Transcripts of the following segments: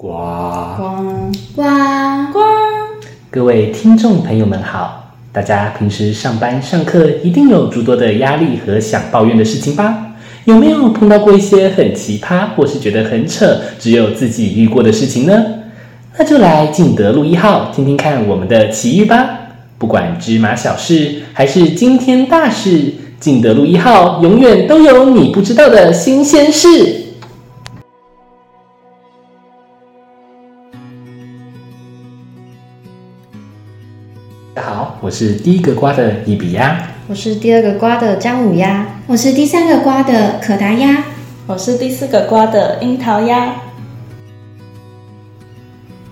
呱光呱呱！各位听众朋友们好，大家平时上班上课一定有诸多的压力和想抱怨的事情吧？有没有碰到过一些很奇葩或是觉得很扯，只有自己遇过的事情呢？那就来敬德路一号听听看我们的奇遇吧。不管芝麻小事还是惊天大事，敬德路一号永远都有你不知道的新鲜事。好，我是第一个瓜的伊比鸭。我是第二个瓜的姜母鸭，我是第三个瓜的可达鸭，我是第四个瓜的樱桃鸭。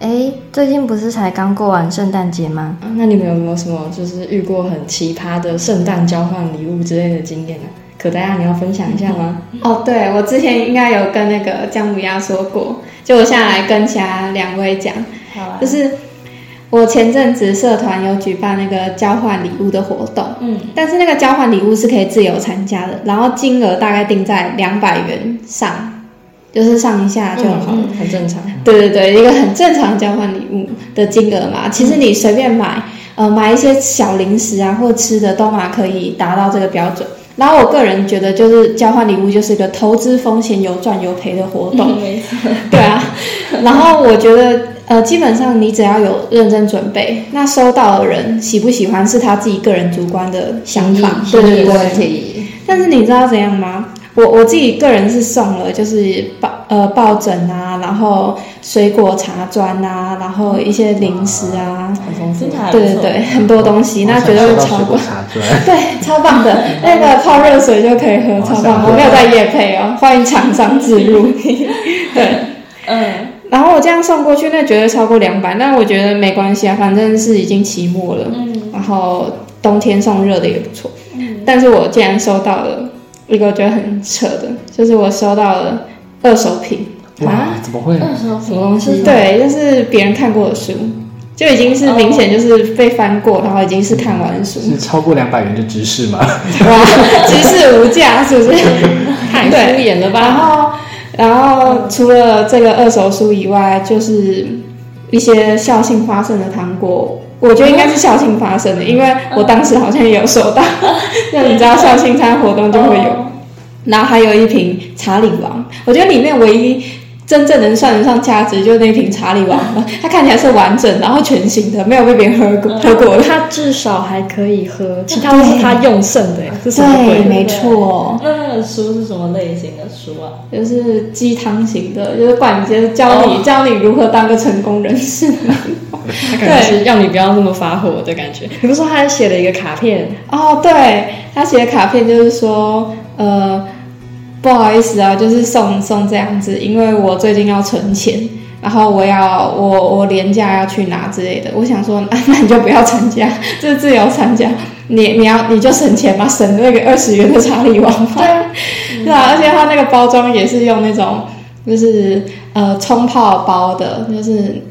哎，最近不是才刚过完圣诞节吗？那你们有没有什么就是遇过很奇葩的圣诞交换礼物之类的经验呢？可大家你要分享一下吗？哦，对，我之前应该有跟那个姜母鸭说过，就我现在来跟其他两位讲，好啊，就是我前阵子社团有举办那个交换礼物的活动，嗯，但是那个交换礼物是可以自由参加的，然后金额大概定在两百元上，就是上一下就好了。很正常。对对对，一个很正常的交换礼物的金额嘛，其实你随便买，呃，买一些小零食啊或吃的都嘛可以达到这个标准。然后我个人觉得，就是交换礼物就是一个投资风险有赚有赔的活动，对啊。然后我觉得，呃，基本上你只要有认真准备，那收到的人喜不喜欢是他自己个人主观的想法，对对对。但是你知道怎样吗？我我自己个人是送了，就是抱呃抱枕啊，然后水果茶砖啊，然后一些零食啊，很丰富对对对，很多东西，那绝对会超过，茶砖。对，超棒的，那个泡热水就可以喝，超棒。我没有在夜配哦，欢迎厂商自入。对，嗯，然后我这样送过去，那绝对超过两百，但我觉得没关系啊，反正是已经期末了，嗯然后冬天送热的也不错。嗯但是我竟然收到了一个我觉得很扯的，就是我收到了二手品，哇，怎么会？二手什么东西？对，就是别人看过的书，就已经是明显就是被翻过，然后已经是看完的书，是超过两百元的知识吗？哇，知识无价，是不是？太敷衍了吧然吧？后，然后除了这个二手书以外，就是一些校庆发生的糖果。我觉得应该是校庆发生的，因为我当时好像也有收到。那你知道校庆参加活动就会有，然后还有一瓶查理王，我觉得里面唯一真正能算得上价值就是那瓶查理王了。它看起来是完整，然后全新的，没有被别人喝过喝过的。它至少还可以喝，其他都是他用剩的耶，是什么对，鬼？没错。那那个书是什么类型的书啊？就是鸡汤型的，就是管你就是教你、教你如何当个成功人士。他感觉是让你不要那么发火的感觉。你不是说他还写了一个卡片？哦，对他写的卡片就是说，呃，不好意思啊，就是送送这样子，因为我最近要存钱，然后我要我我年假要去拿之类的。我想说，那那你就不要参加，就是自由参加，你你要你就省钱嘛，省那个二十元的查理王嘛。对啊，而且它那个包装也是用那种就是呃冲泡包的，就是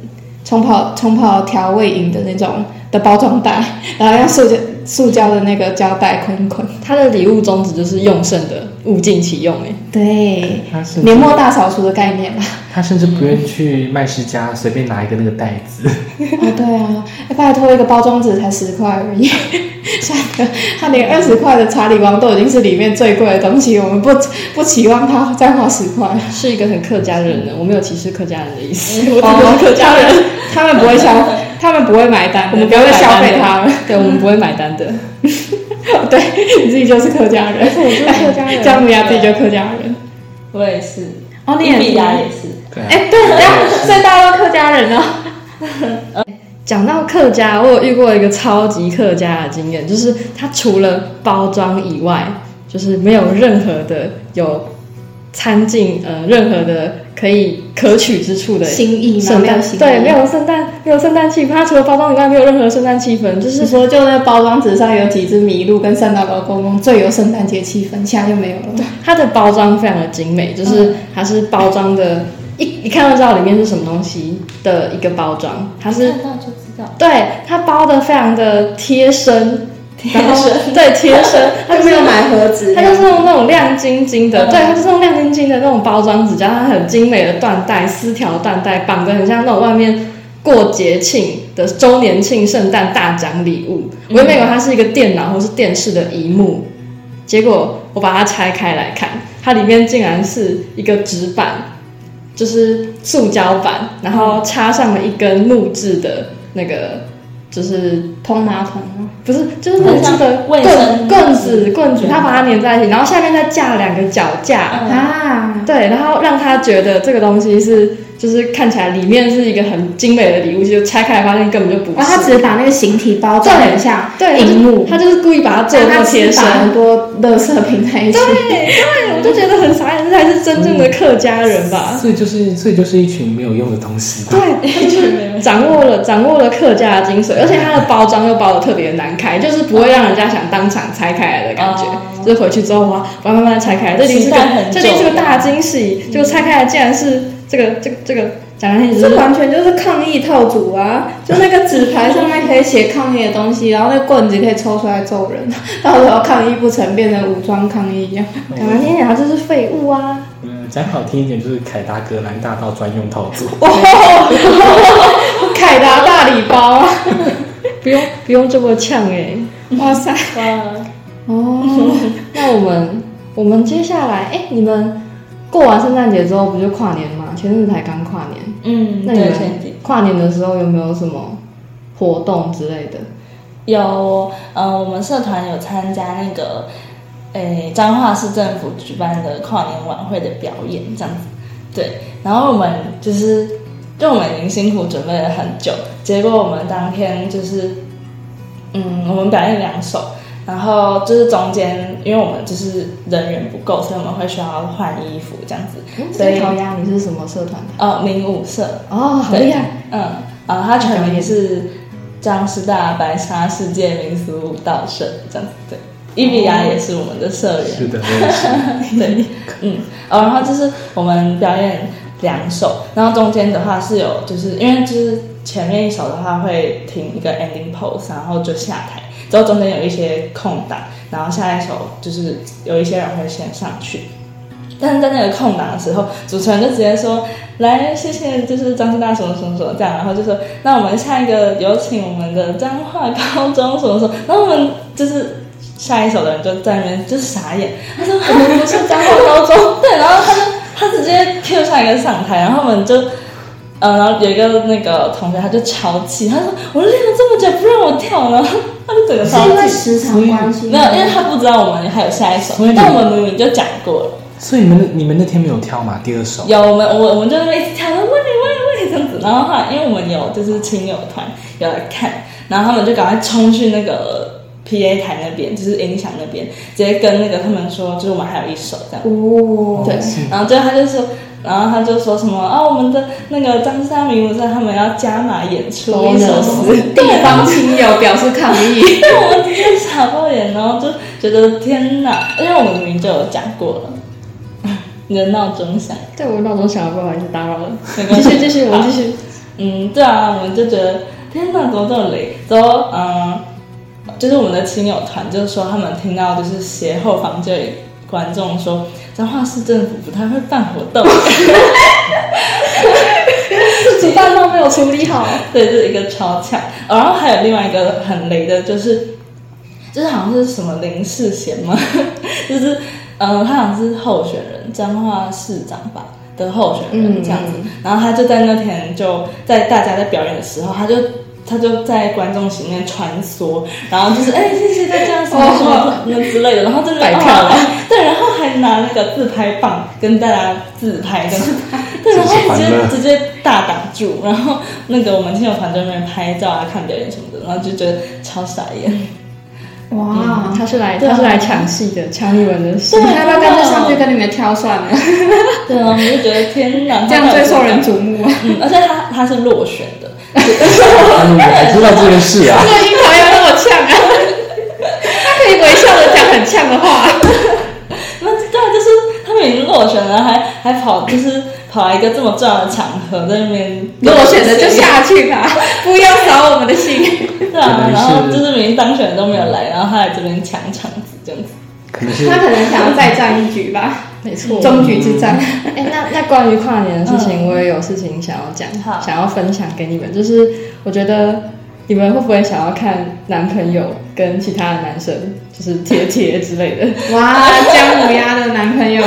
冲泡冲泡调味饮的那种的包装袋，然后用塑胶塑胶的那个胶带捆一捆。他的礼物宗旨就是用剩的物尽其用，哎，对，他是年末大扫除的概念吧。他甚至不愿意去卖世家随便拿一个那个袋子。哦，对啊，哎拜托，一个包装纸才十块而已，算了，他连二十块的查理王都已经是里面最贵的东西，我们不不期望他再花十块。是一个很客家人的，我没有歧视客家人的意思。我只客家人，他们不会消，他们不会买单，我们不会消费他们。对我们不会买单的。对，你自己就是客家人，我就是客家人 姜母鸭自己就客家人。我也是，哦，你也是亚也是。哎，对，这样，所以大家都客家人哦。讲到客家，我有遇过一个超级客家的经验，就是它除了包装以外，就是没有任何的有掺进呃任何的可以可取之处的心意吗？圣诞没有心意，对，没。有圣诞没有圣诞气氛，它除了包装以外没有任何圣诞气氛，就是说，就那包装纸上有几只麋鹿跟圣诞老公公，最有圣诞节气氛，现在就没有了。它的包装非常的精美，就是它是包装的，一一看就知道里面是什么东西的一个包装，它是看到就知道。对它包的非常的贴身，然后对贴身，它 就没有买盒子，它就是用那种亮晶晶的，对，它就是用亮晶晶的那种包装纸，加上很精美的缎带，丝条缎带绑的很像那种外面过节庆的周年庆、圣诞大奖礼物。我原本以为它是一个电脑或是电视的荧幕，结果我把它拆开来看，它里面竟然是一个纸板，就是塑胶板，然后插上了一根木质的那个，就是通马桶吗？不是，就是那个棍生棍子。棍子，卷它把它粘在一起，然后下面再架两个脚架，嗯啊，对，然后让他觉得这个东西是，就是看起来里面是一一个很精美的礼物，就拆开来发现根本就不是。然后他只是把那个形体包装得很像对荧幕，他就是故意把它做那么贴身。很多乐色拼在一起。对对，我就觉得很傻眼，这才是真正的客家人吧？所以就是所以就是一群没有用的东西吧。对，他就是掌握了掌握了客家的精髓，而且它的包装又包的特别难开，就是不会让人家想当场拆开来的感觉。哦就是回去之后哇，我要慢慢拆开来，这里是个这里是个大惊喜。结果拆开来竟然是这个这个这个，讲来听这完全就是抗议套组啊！就那个纸牌上面可以写抗议的东西，然后那棍子可以抽出来揍人，到时候抗议不成，变成武装抗议一样。讲来听讲，它就是废物啊！嗯，讲好听一点就是凯达格兰大道专用套组。凯达大礼包啊！不用不用这么呛哎、哇塞！哇，哦，那我们我们接下来哎、你们过完圣诞节之后不就跨年吗？前阵子才刚跨年，嗯，那你跨年的时候有没有什么活动之类的？有，呃，我们社团有参加那个，诶，彰化市政府举办的跨年晚会的表演，这样子。对，然后我们就是，就我们已经辛苦准备了很久，结果我们当天就是，嗯，我们表演两首，然后就是中间，因为我们就是人员不够，所以我们会需要换衣服这样子。所以樱桃鸭，你是什么社团的？呃，民舞社，哦，好对厉害！嗯，啊，它全名是张师大白沙世界民俗舞蹈社，这样子对。伊比亚也是我们的社员，是的，是。对，嗯，哦，然后就是我们表演两首，然后中间的话是有，就是因为就是前面一首的话会停一个 ending pose，然后就下台，之后中间有一些空档，然后下一首就是有一些人会先上去。但是在那个空档的时候，主持人就直接说：“来，谢谢，就是张师大什么什么什么这样。”然后就说：“那我们下一个有请我们的彰化高中什么什么。”然后我们就是下一首的人就在那边就是傻眼，他说：“我们不是彰化高中。”对，然后他就他直接 Q 下一个上台，然后我们就。呃，然后有一个那个同学，他就超气，他说：“我练了这么久，不让我跳，然后他就整个是因为超气。时长关系，没有，因为他不知道我们还有下一首但我们明明就讲过了。所以你们那你们那天没有跳吗？第二首有我们我我们就那边一直跳，喂喂喂这样子，然后后来因为我们有就是亲友团有来看，然后他们就赶快冲去那个 P A 台那边，就是音响那边，直接跟那个他们说，就是我们还有一首这样。哦，对，然后最后他就说，然后他就说什么啊，我们的那个张三明，我知道他们要加码演出一首诗，地方亲友表示抗议。对，我们直接傻爆眼，然后就觉得天哪，因为我们明明就有讲过了，你的闹钟响，对我闹钟响了，不好意思打扰了。没关系继续继续，我们继续。嗯，对啊，我们就觉得天哪，怎么这么雷？之后，嗯，就是我们的亲友团，就是说他们听到就是斜后方这里观众说，彰化市政府不太会办活动，主办方没有处理好。对，这是一个超强、哦然后还有另外一个很雷的，就是就是好像是什么林世贤吗？就是呃，他好像是候选人，彰化市长吧的候选人嗯这样子。然后他就在那天就在大家在表演的时候，他就。他就在观众席里面穿梭，然后就是哎、谢谢大家什么什么那之类的，然后真的摆票哦对，然后还拿那个自拍棒跟大家自拍，跟对，然后直接直接大挡住，然后那个我们亲友团在那边拍照啊、看表演什么的，然后就觉得超傻眼。哇，他是来啊他是来抢戏的，抢你们的戏。你要不要干脆上去跟你们挑算了？对啊，我就觉得天哪，这样最受人瞩目啊！嗯，而且他他是落选的，他们还知道这件事啊？这个樱桃要那么呛啊！他可以微笑的讲很呛的话。那对啊，就是他们已经落落选了，还还跑就是跑来一个这么重要的场合，在那边落选了就下去吧，不要扫我们的兴。对啊，然后就是明明当选的都没有来，然后他来这边抢场子这样子。可能是他可能想要再战一局吧，没错。终局之战。哎、那那关于跨年的事情，我也有事情想要讲，好想要分享给你们。就是我觉得你们会不会想要看男朋友跟其他的男生就是贴贴之类的？哇，姜母鸭的男朋友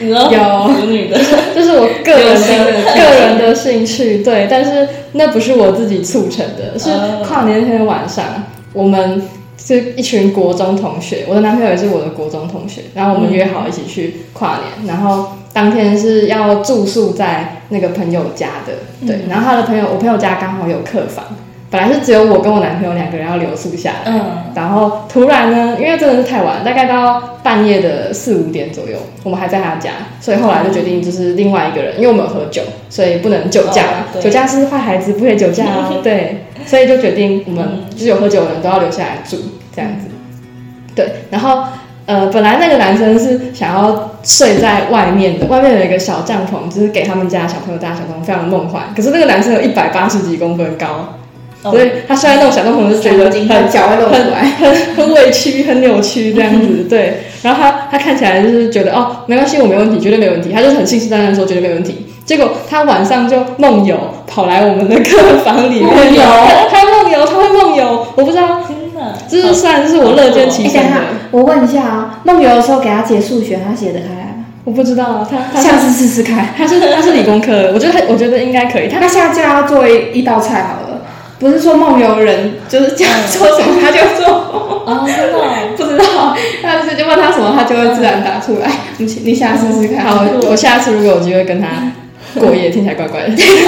有有腐女的，这是我个人的趣个人的兴趣，对，但是那不是我自己促成的，是哦跨年那天晚上，我们是一群国中同学，我的男朋友也是我的国中同学，然后我们约好一起去跨年，然后当天是要住宿在那个朋友家的，对，然后他的朋友，我朋友家刚好有客房。本来是只有我跟我男朋友两个人要留宿下来，嗯然后突然呢，因为真的是太晚，大概到半夜的四五点左右，我们还在他家，所以后来就决定就是另外一个人，因为我们有喝酒，所以不能酒驾酒驾是坏孩子，不可以酒驾哦。对，所以就决定我们就是有喝酒的人都要留下来住这样子。对，然后呃，本来那个男生是想要睡在外面的，外面有一个小帐篷，就是给他们家小朋友搭小帐篷，非常梦幻。可是那个男生有一百八十几公分高，哦所以他睡在那种小帐篷就觉得很很脚会露出来。很很委屈、很扭曲这样子，对。然后他他看起来就是觉得哦，没关系，我没问题，绝对没问题。他就是很信誓旦旦说绝对没问题。结果他晚上就梦游，跑来我们的客房里面梦游他梦游，他会梦游，我不知道，真的，这是算是我乐见其，成的等一下，，我问一下啊，梦游的时候给他解数学，他写得开吗？我不知道啊，他他下次试试看。他是他是理工科的，我觉得他我觉得应该可以。他那下次要做一一道菜好了，不是说梦游人就是这样说什么他就做，哦，真的哦，不知道，但是就问他什么，他就会自然答出来。你你下次试试看。好，我下次如果有机会跟他过夜，听起来怪怪的。下 次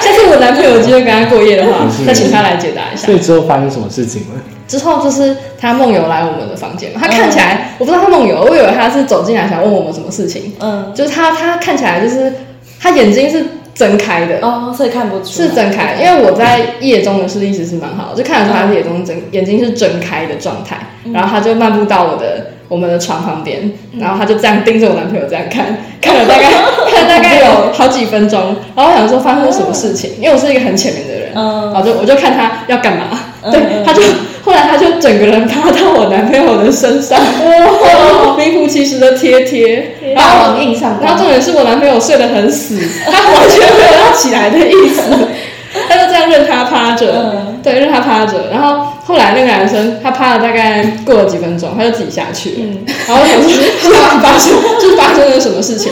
下次我男朋友有机会跟他过夜的话，再请他来解答一下所。以之后发生什么事情了？之后就是他梦游来我们的房间嘛，他看起来、我不知道他梦游，我以为他是走进来想问我们什么事情，嗯，就是他他看起来就是他眼睛是睁开的，哦，所以看不出是睁开，因为我在夜中的视力其实蛮好，就看得出他是夜中睁眼睛是睁开的状态，然后他就漫步到我的我们的床旁边，然后他就这样盯着我男朋友这样看，看了大概看了大概有好几分钟，然后我想说发生了什么事情，因为我是一个很浅眠的人，嗯。然后就我就看他要干嘛，对，他就 后来他就整个人趴到我男朋友的身上，哇，名副其实的贴贴，然霸后王硬上然后，重点是我男朋友睡得很死，他完全没有要起来的意思，他就这样任他趴着，嗯对，任他趴着。然后后来那个男生他趴了大概过了几分钟，他就自己下去了。嗯然后我想说，是发生就是发生了什么事情？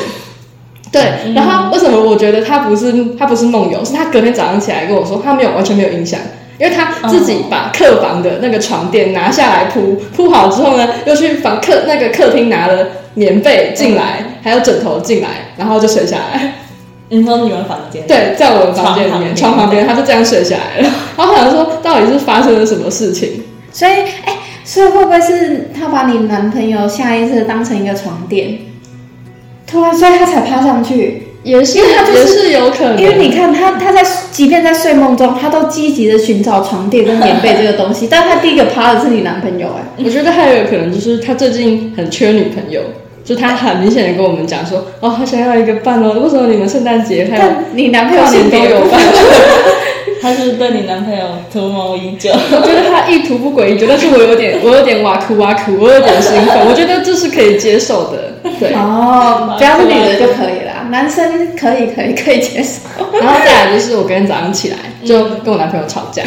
对，然后为什么我觉得他不是他不是梦游，是他隔天早上起来跟我说他没有完全没有影响，因为他自己把客房的那个床垫拿下来铺铺好之后呢，又去房客那个客厅拿了棉被进来，还有枕头进来，然后就睡下来。你说你们房间，对，在我的房间里面，床床旁边，他就这样睡下来了。然后我想说，到底是发生了什么事情？所以哎，所以会不会是他把你男朋友下意识当成一个床垫，突然所以他才趴上去？也是，他就是也是有可能，因为你看他，他在即便在睡梦中，他都积极的寻找床垫跟棉被这个东西，但他第一个趴的是你男朋友哎、我觉得还有一个可能就是他最近很缺女朋友，就他很明显的跟我们讲说，哦，他想要一个伴哦，为什么你们圣诞节还有你男朋友跨年都有伴？他是对你男朋友图谋已久。我觉得他意图不轨但是我有点，我有点哇哭哇哭，我有点兴奋，我觉得这是可以接受的，对。哦，只要是女的就可以啦，男生可以可以可以接受。然后再来就是我隔天早上起来就跟我男朋友吵架，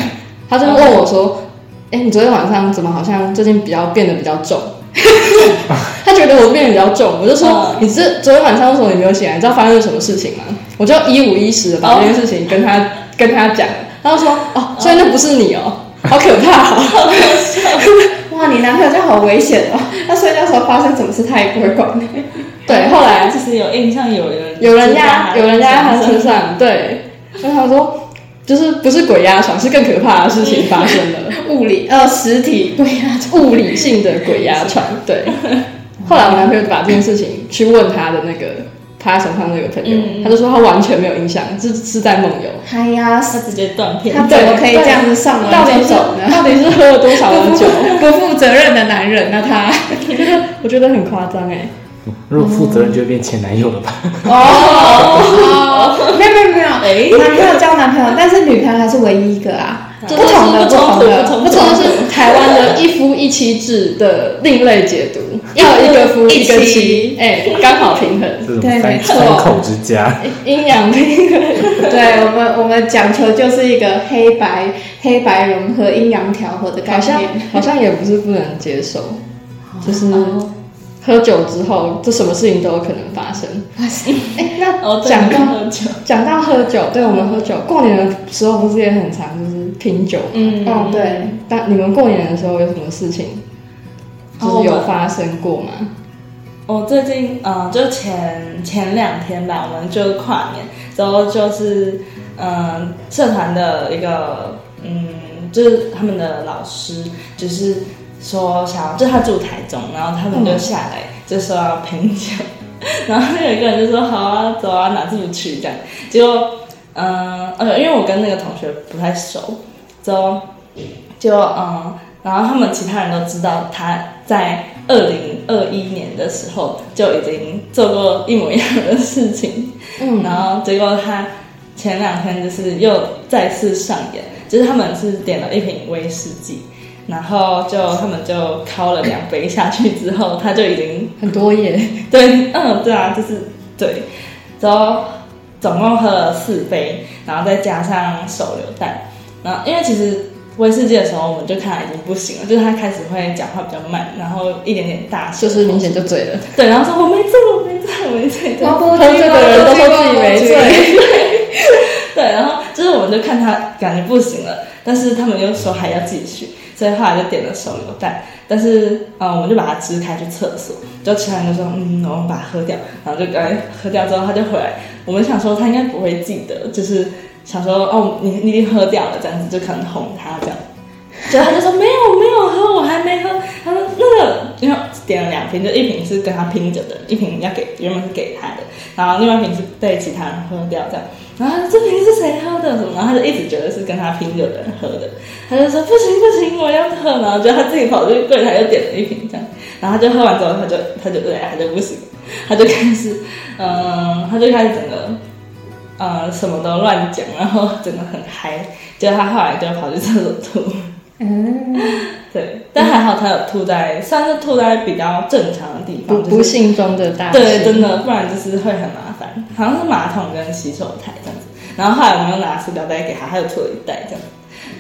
他就问我说：“哎、你昨天晚上怎么好像最近比较变得比较重？” 他觉得我变得比较重，我就说：“嗯你这昨天晚上为什么你没有起来？你知道发生了什么事情吗？”我就一五一十的把这件事情跟他、跟他讲，他就说：“哦，所以那不是你哦，好可怕哦。哇，你男朋友这样好危险哦！他睡觉时候发生什么事他也不会管。对，后来就是有印象，有人有人压有人压在他身身上，对。所以他说。就是不是鬼压床，是更可怕的事情发生了。物理呃实体对呀，物理性的鬼压床。对，后来我男朋友就把这件事情去问他的那个趴在床上那个朋友，嗯他就说他完全没有印象，是是在梦游。哎呀，他直接断片。他怎么可以这样子上完到底就是走呢？到底是喝了多少的酒？不负责任的男人，那他我觉得我觉得很夸张哎。如果负责任就会变前男友了吧？哦，没有没有没有，哎男朋友交男朋友，但是女朋友还是唯一一个啊，这不同的不同的不冲突不错，是台湾的一夫一妻制的另类解读，要一个夫一一个妻妻，哎，刚好平衡，对没错。三口之家，阴阳平衡。对 我们，我们讲求就是一个黑白黑白融合、阴阳调和的概好像念。好像也不是不能接受，就是喝酒之后，这什么事情都有可能发生。哎，那哦，对讲到喝酒，讲到喝酒，对我们喝酒，过年的时候不是也很常就是拼酒吗？嗯哦，对，但你们过年的时候有什么事情，就是有发生过吗？我最近嗯，就前前两天吧，我们就跨年，然后就是嗯，社团的一个嗯，就是他们的老师，就是说想要，就他住台中，然后他们就下来，就说要拼酒，然后有一个人就说好啊，走啊，哪次不去这样，结果嗯，呃，因为我跟那个同学不太熟，就就嗯，然后他们其他人都知道他在二零二一年的时候就已经做过一模一样的事情，嗯。然后结果他前两天就是又再次上演，就是他们是点了一瓶威士忌，然后就他们就敲了两杯下去之后，他就已经很多耶，对，嗯，对啊，就是对，然后总共喝了四杯，然后再加上手榴弹，然后因为其实威士忌的时候，我们就看他已经不行了，就是他开始会讲话比较慢，然后一点点大声，就是明显就醉了。对，然后说我没醉，我没醉，我没醉，对我不喝醉的人都说自己没醉，对，然后就是我们就看他感觉不行了，但是他们又说还要继续，所以后来就点了手榴弹，但是嗯我们就把它支开去厕所，就其他人就说嗯我们把它喝掉，然后就赶快喝掉之后他就回来，我们想说他应该不会记得，就是想说哦你你已经喝掉了这样子，就可能哄他这样。结果他就说没有没有喝，我还没点了两瓶，就一瓶是跟他拼着的，一瓶要给原本是给他的，然后另外一瓶是被其他人喝掉这样。然后这瓶是谁喝的什么？然后他就一直觉得是跟他拼酒的人喝的，他就说不行不行，我要喝。然后就他自己跑去柜台又点了一瓶这样，然后他就喝完之后，他就他就对他就不行，他就开始嗯，他就开始整个呃什么都乱讲，然后整个很嗨。结果他后来就跑去厕所吐。嗯，对，但还好他有吐在，算是吐在比较正常的地方，不就是不幸中的大对，真的，不然就是会很麻烦。好像是马桶跟洗手台这样子。然后后来我们又拿塑料袋给他，他又吐了一袋这样子。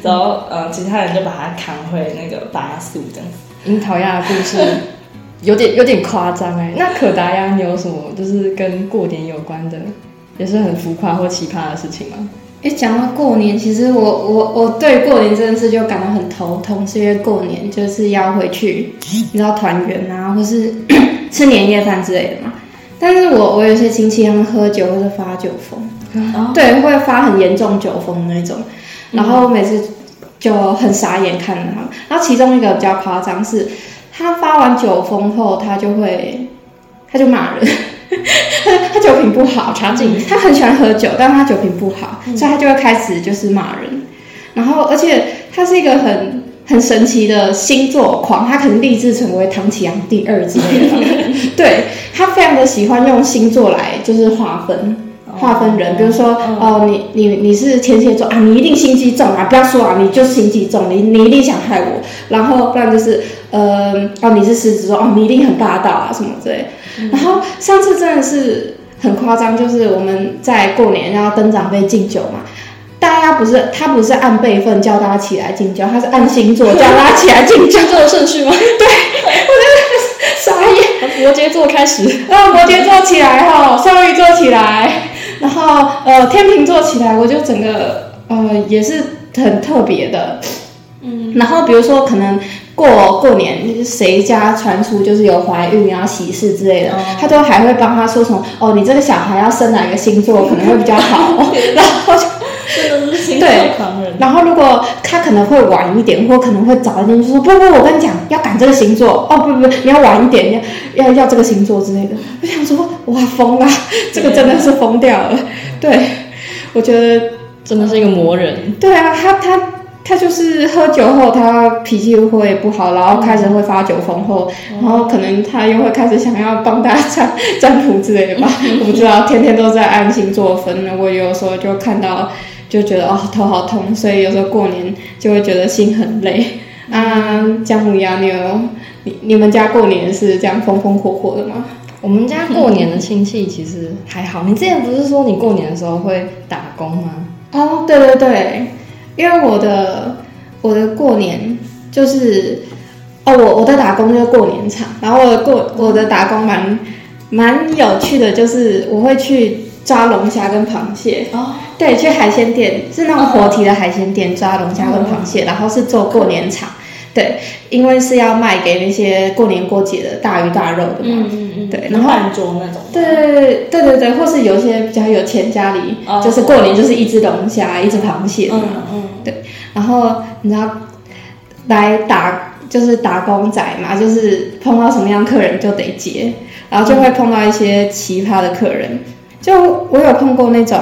然后呃，其他人就把他扛回那个巴宿这样子。樱桃鸭的故事 有点有点夸张哎。那可达鸭，你有什么就是跟过年有关的，也是很浮夸或奇葩的事情吗？哎，讲到过年，其实我我我对过年这件事就感到很头痛，是因为过年就是要回去，你知道团圆啊，或是 吃年夜饭之类的嘛。但是我我有些亲戚他们喝酒或者发酒疯，哦。对，会发很严重酒疯那种，然后每次就很傻眼看着他们。然后其中一个比较夸张是，他发完酒疯后，他就会他就骂人，他他酒品不好，场景他很喜欢喝酒，但是他酒品不好，所以他就会开始就是骂人。然后，而且他是一个很很神奇的星座狂，他可能立志成为唐启阳第二之类的。对他非常的喜欢用星座来就是划分。划分人，比如说，哦，你你你是天蝎座啊，你一定心机重啊，不要说啊，你就是心机重，你你一定想害我，然后不然就是，呃，哦，你是狮子座，哦，你一定很霸道啊，什么之类。然后上次真的是很夸张，就是我们在过年要跟长辈敬酒嘛，大家不是他不是按辈分叫大家起来敬酒，他是按星座叫大家起来敬酒，这个顺序吗？对我就？傻眼。摩羯座开始，然后摩羯座起来哈，双鱼座起来，然后呃天秤座起来，我就整个呃也是很特别的，嗯，然后比如说可能过过年谁家传出就是有怀孕啊喜事之类的，他都还会帮他说什么哦，你这个小孩要生哪个星座可能会比较好，然后就 真的是星座对狂人。然后如果他可能会晚一点，或可能会早一点，就说不不，我跟你讲，要赶这个星座哦，不不，你要晚一点，要要要这个星座之类的。我想说，哇，疯了，这个真的是疯掉了。对，我觉得真的是一个魔人。对啊，他他他就是喝酒后，他脾气会不好，然后开始会发酒疯后，然后可能他又会开始想要帮大家占占卜之类的吧，我不知道，天天都在按星座分，我有时候就看到就觉得哦头好痛，所以有时候过年就会觉得心很累。啊，姜母鸭，你有你你们家过年是这样风风火火的吗？我们家过年的亲戚其实还好。你之前不是说你过年的时候会打工吗？哦，对对对，因为我的我的过年就是哦，我我的打工就是过年场，然后我的过我的打工蛮蛮有趣的，就是我会去抓龙虾跟螃蟹。哦，对，去海鲜店是那种活体的海鲜店抓龙虾跟螃蟹，然后是做过年场。对，因为是要卖给那些过年过节的大鱼大肉的嘛。嗯嗯嗯，对然后饭桌那种。对对对对对，或是有一些比较有钱家里，哦就是过年就是一只龙虾、一只螃蟹嗯嗯嘛。嗯，然后你知道来打就是打工仔嘛，就是碰到什么样客人就得接，然后就会碰到一些奇葩的客人。就我有碰过那种，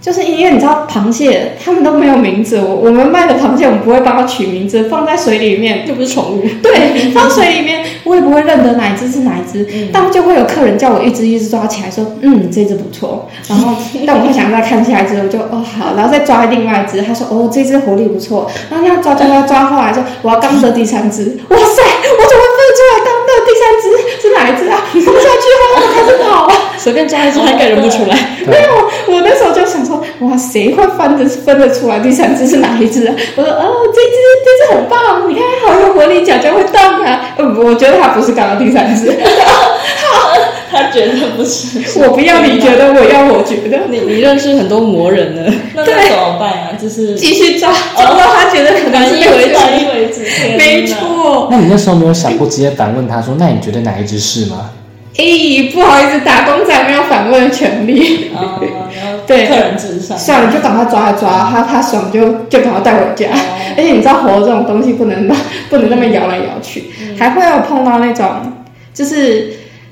就是因为你知道螃蟹他们都没有名字，我我们卖的螃蟹我们不会帮它取名字，放在水里面又不是宠物。对，放水里面，我也不会认得哪一只是哪一只，但就会有客人叫我一只一只抓起来，说，嗯，这只不错。然后，但我会想再看下一只，我就哦好，然后再抓另外一只，他说哦这只活力不错，然后他抓抓抓抓，后来说我要刚的第三只，哇塞，我怎么分得出来刚的第三只是哪一只啊？放下去开始跑啊。随便抓一只，他应该认不出来。没有，我那时候就想说，哇，谁会分得分得出来第三只是哪一只啊？我说，哦，这只这只很棒，你看好有活力，脚脚会动啊。呃，我觉得它不是刚刚第三只，他觉得不是。我不要你觉得，我要我觉得，你你认识很多魔人呢，那那怎么办啊？就是继续抓，抓到他觉得可能反是那个以为反以为止，没。错。那你那时候没有想过直接反问他说：“那你觉得哪一只是吗咦，不好意思，打工仔没有反问的权利。哦，对客人至上。算了，就赶快抓一抓，他他爽就就赶快带回家。而且你知道活这种东西不能不能那么摇来摇去，还会有碰到那种就是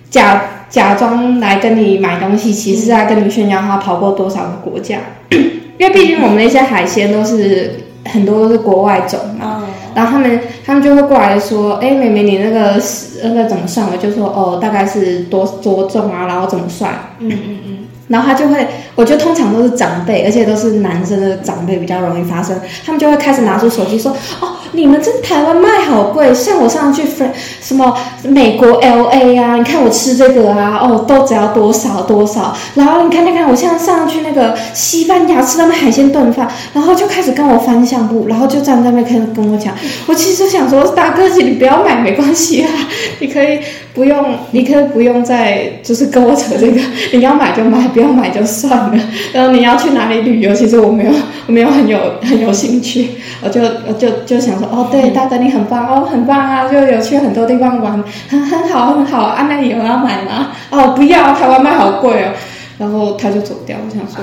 假假装来跟你买东西，其实是在跟你炫耀他跑过多少个国家，因为毕竟我们那些海鲜都是很多都是国外种嘛。嗯，然后他们他们就会过来说，哎，妹妹你那个是那个怎么算？我就说哦，大概是多多重啊，然后怎么算？嗯嗯嗯，然后他就会，我觉得通常都是长辈，而且都是男生的长辈比较容易发生。他们就会开始拿出手机说：“哦，你们这台湾卖好贵，像我上次去 Fran 什么美国 L A 啊，你看我吃这个啊，哦，都只要多少多少。然后你看看看，我现在上去那个西班牙吃他们海鲜炖饭，然后就开始跟我翻相簿，然后就站在那边开始跟我讲。我其实想说，大哥姐，你不要买没关系啊，你可以不用，你可以不用再就是跟我扯这个，你要买就买，不要买就算了。然后你要去哪里旅游，其实我没有，我没有很有很有兴趣，我就我就就想说，哦，对，大哥你很棒，哦，很棒啊，就有去很多地方玩，很很好很好啊，那你有要买吗？哦，不要，台湾卖好贵哦。然后他就走掉，我想说，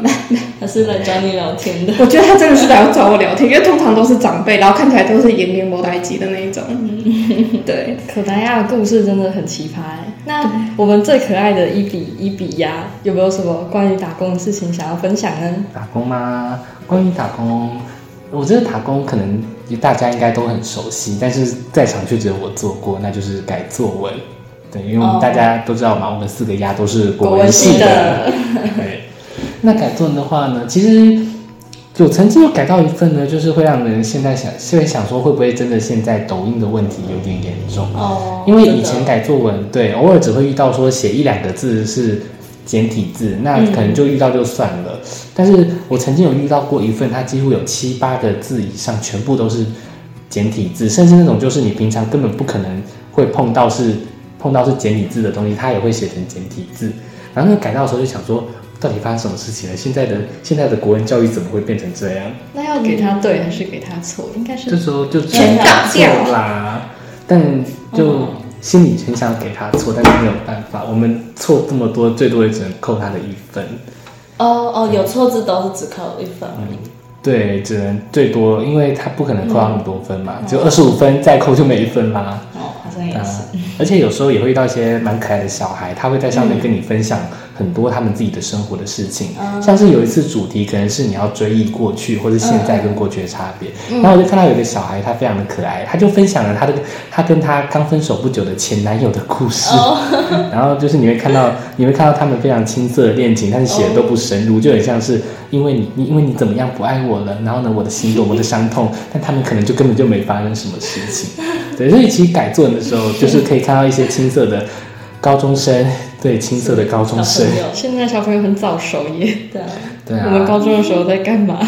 那那 他是来找你聊天的。我觉得他真的是来找我聊天，因为通常都是长辈，然后看起来都是延年摩代机的那一种。对，可达鸭的故事真的很奇葩哎。那我们最可爱的一比一比鸭有没有什么关于打工的事情想要分享呢？？”打工吗？关于打工，我觉得打工可能大家应该都很熟悉，但是在场却只有我做过，那就是改作文。对，因为我们大家都知道嘛，我们四个丫都是国文系的。对，那改作文的话呢，其实有曾经有改到一份呢，就是会让人现在想，现在想说会不会真的现在抖音的问题有点严重？哦因为以前改作文，对，偶尔只会遇到说写一两个字是简体字，那可能就遇到就算了。但是我曾经有遇到过一份，它几乎有七八个字以上，全部都是简体字，甚至那种就是你平常根本不可能会碰到是碰到是简体字的东西，它也会写成简体字。然后那个改到的时候就想说，到底发生什么事情了？现在的现在的国文教育怎么会变成这样？那要给他对还是给他错？应该是这时候就全打错掉啦，但就心里很想给他错，但是没有办法，我们错这么多，最多也只能扣他的一分。哦哦，有错字都是只扣一分而已。对，只能最多，因为他不可能扣到那么多分嘛，只有二十五分，再扣就没分啦。哦，好像也啊是。而且有时候也会遇到一些蛮可爱的小孩，他会在上面跟你分享很多他们自己的生活的事情，像是有一次主题可能是你要追忆过去，或是现在跟过去的差别。然后我就看到有一个小孩，他非常的可爱，他就分享了他的他跟他刚分手不久的前男友的故事。然后就是你会看到你会看到他们非常青涩的恋情，但是写的都不深入，就很像是因为你你因为你怎么样不爱我了，然后呢我的心多么的伤痛，但他们可能就根本就没发生什么事情。对，所以其实改作文的时候，就是可以看到一些青涩的高中生，对青涩的高中生现在小朋友很早熟耶。对啊，对啊，我们高中的时候在干嘛？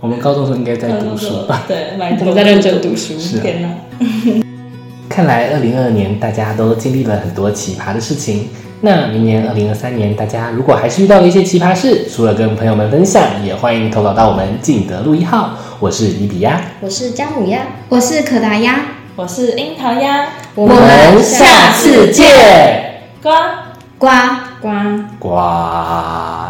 我们高中时候应该在读书吧？对，买我们在认真读书。是啊天哪，看来二零二二年大家都经历了很多奇葩的事情。那明年二零二三年，大家如果还是遇到了一些奇葩事，除了跟朋友们分享，也欢迎投稿到我们静德路一号。我是李比亚，我是姜母鸭，我是可达鸭，我是樱桃鸭，我我们下次见，瓜。呱。瓜。呱。